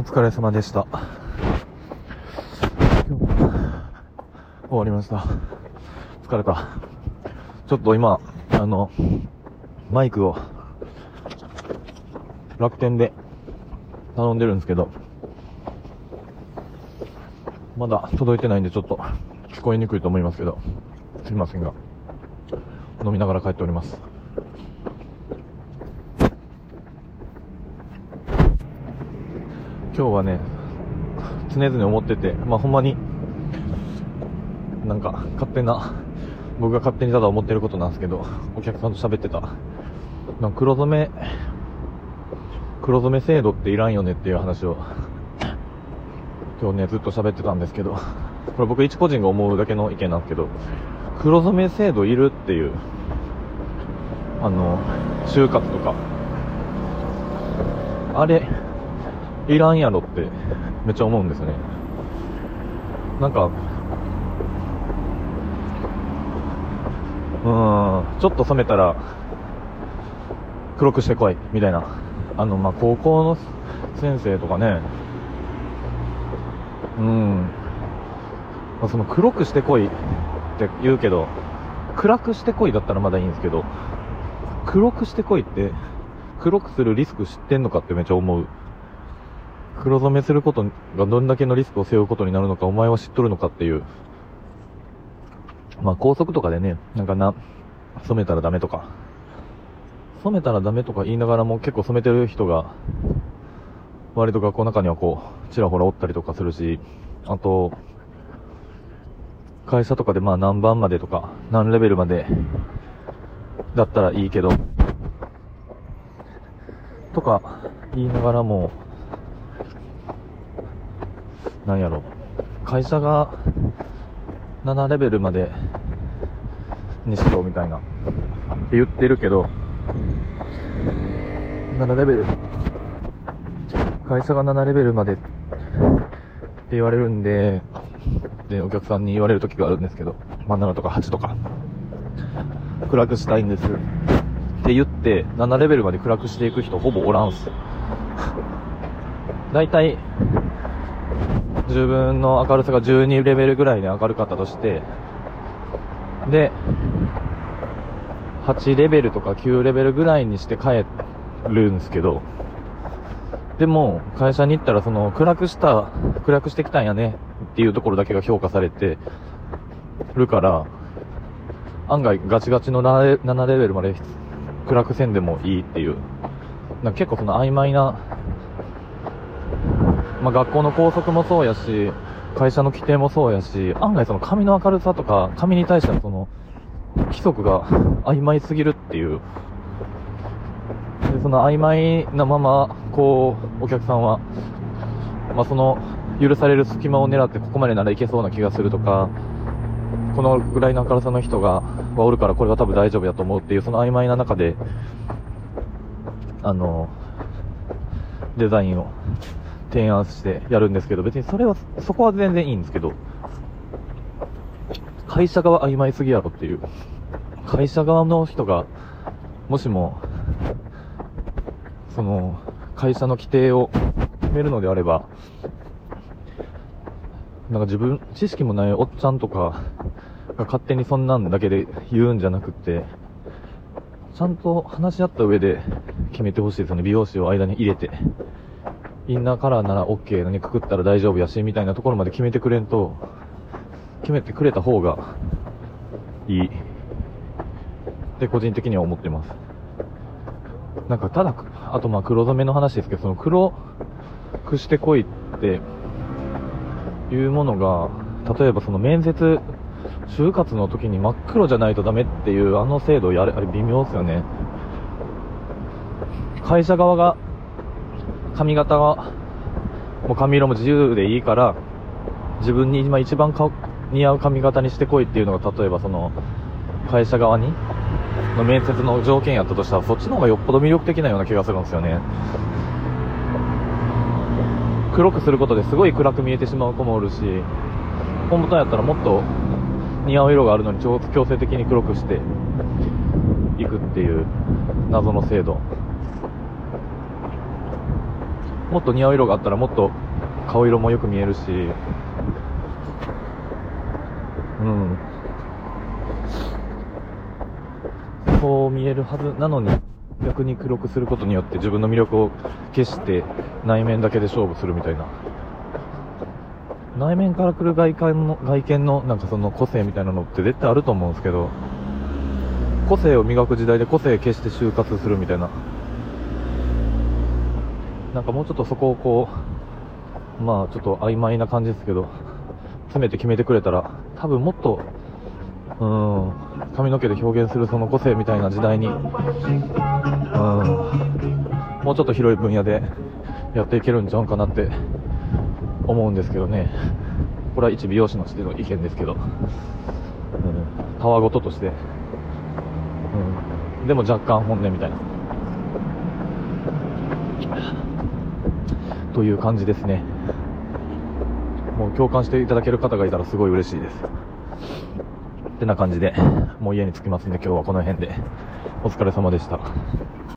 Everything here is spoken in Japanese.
お疲れ様でした。今日終わりました。疲れた。ちょっと今、あの、マイクを楽天で頼んでるんですけど、まだ届いてないんでちょっと聞こえにくいと思いますけど、すいませんが、飲みながら帰っております。今日はね、常々思ってて、まあほんまに、なんか勝手な、僕が勝手にただ思ってることなんですけど、お客さんと喋ってた、なん黒染め、黒染め制度っていらんよねっていう話を、今日ね、ずっと喋ってたんですけど、これ僕一個人が思うだけの意見なんですけど、黒染め制度いるっていう、あの、就活とか、あれ、いらんやろってめっちゃ思うんですね。なんか、うん、ちょっと染めたら黒くしてこい、みたいな。あの、まあ、高校の先生とかね、うん、まあ、その黒くしてこいって言うけど、暗くしてこいだったらまだいいんですけど、黒くしてこいって、黒くするリスク知ってんのかってめっちゃ思う。黒染めすることがどんだけのリスクを背負うことになるのかお前は知っとるのかっていう。まあ高速とかでね、なんかな、染めたらダメとか。染めたらダメとか言いながらも結構染めてる人が、割と学校の中にはこう、ちらほらおったりとかするし、あと、会社とかでまあ何番までとか、何レベルまで、だったらいいけど、とか言いながらも、なんやろ、会社が7レベルまでにしろみたいな、って言ってるけど、7レベル、会社が7レベルまでって言われるんで、で、お客さんに言われる時があるんですけど、まあ7とか8とか、暗くしたいんです。って言って、7レベルまで暗くしていく人ほぼおらんす。だいたい、自分の明るさが12レベルぐらいで明るかったとして、で、8レベルとか9レベルぐらいにして帰るんですけど、でも、会社に行ったらその、暗くした、暗くしてきたんやねっていうところだけが評価されてるから、案外ガチガチの7レベルまで暗くせんでもいいっていう、なんか結構その曖昧な、まあ、学校の校則もそうやし、会社の規定もそうやし、案外その髪の明るさとか、髪に対してのその、規則が曖昧すぎるっていう。で、その曖昧なまま、こう、お客さんは、まあ、その、許される隙間を狙ってここまでならいけそうな気がするとか、このぐらいの明るさの人が、はおるからこれは多分大丈夫だと思うっていう、その曖昧な中で、あの、デザインを提案してやるんですけど、別にそれは、そこは全然いいんですけど、会社側曖昧すぎやろっていう。会社側の人が、もしも、その、会社の規定を決めるのであれば、なんか自分、知識もないおっちゃんとかが勝手にそんなんだけで言うんじゃなくって、ちゃんと話し合った上で決めてほしいですよね。美容師を間に入れて。インナーカラーなら OK のにくくったら大丈夫やし、みたいなところまで決めてくれんと、決めてくれた方がいい。って個人的には思ってます。なんかただ、あとまあ黒染めの話ですけど、その黒くしてこいっていうものが、例えばその面接、就活の時に真っ黒じゃないとダメっていうあの制度やれ、あれ微妙ですよね。会社側が、髪型は、もう髪色も自由でいいから、自分に今一番顔似合う髪型にしてこいっていうのが、例えばその、会社側に、の面接の条件やったとしたら、そっちの方がよっぽど魅力的なような気がするんですよね。黒くすることですごい暗く見えてしまう子もおるし、本当やったらもっと似合う色があるのに強制的に黒くしていくっていう謎の制度。もっと似合う色があったらもっと顔色もよく見えるし、うん。そう見えるはずなのに、逆に黒くすることによって自分の魅力を消して内面だけで勝負するみたいな。内面から来る外観の、外見のなんかその個性みたいなのって絶対あると思うんですけど、個性を磨く時代で個性消して就活するみたいな。なんかもうちょっとそこをこう、まあちょっと曖昧な感じですけど、詰めて決めてくれたら、多分もっと、うん、髪の毛で表現するその個性みたいな時代に、うん、もうちょっと広い分野でやっていけるんちゃうかなって思うんですけどね。これは一美容師のしての意見ですけど、うん、たわごととして、うん、でも若干本音みたいな。という感じですね。もう共感していただける方がいたらすごい嬉しいです。ってな感じで、もう家に着きますんで今日はこの辺でお疲れ様でした。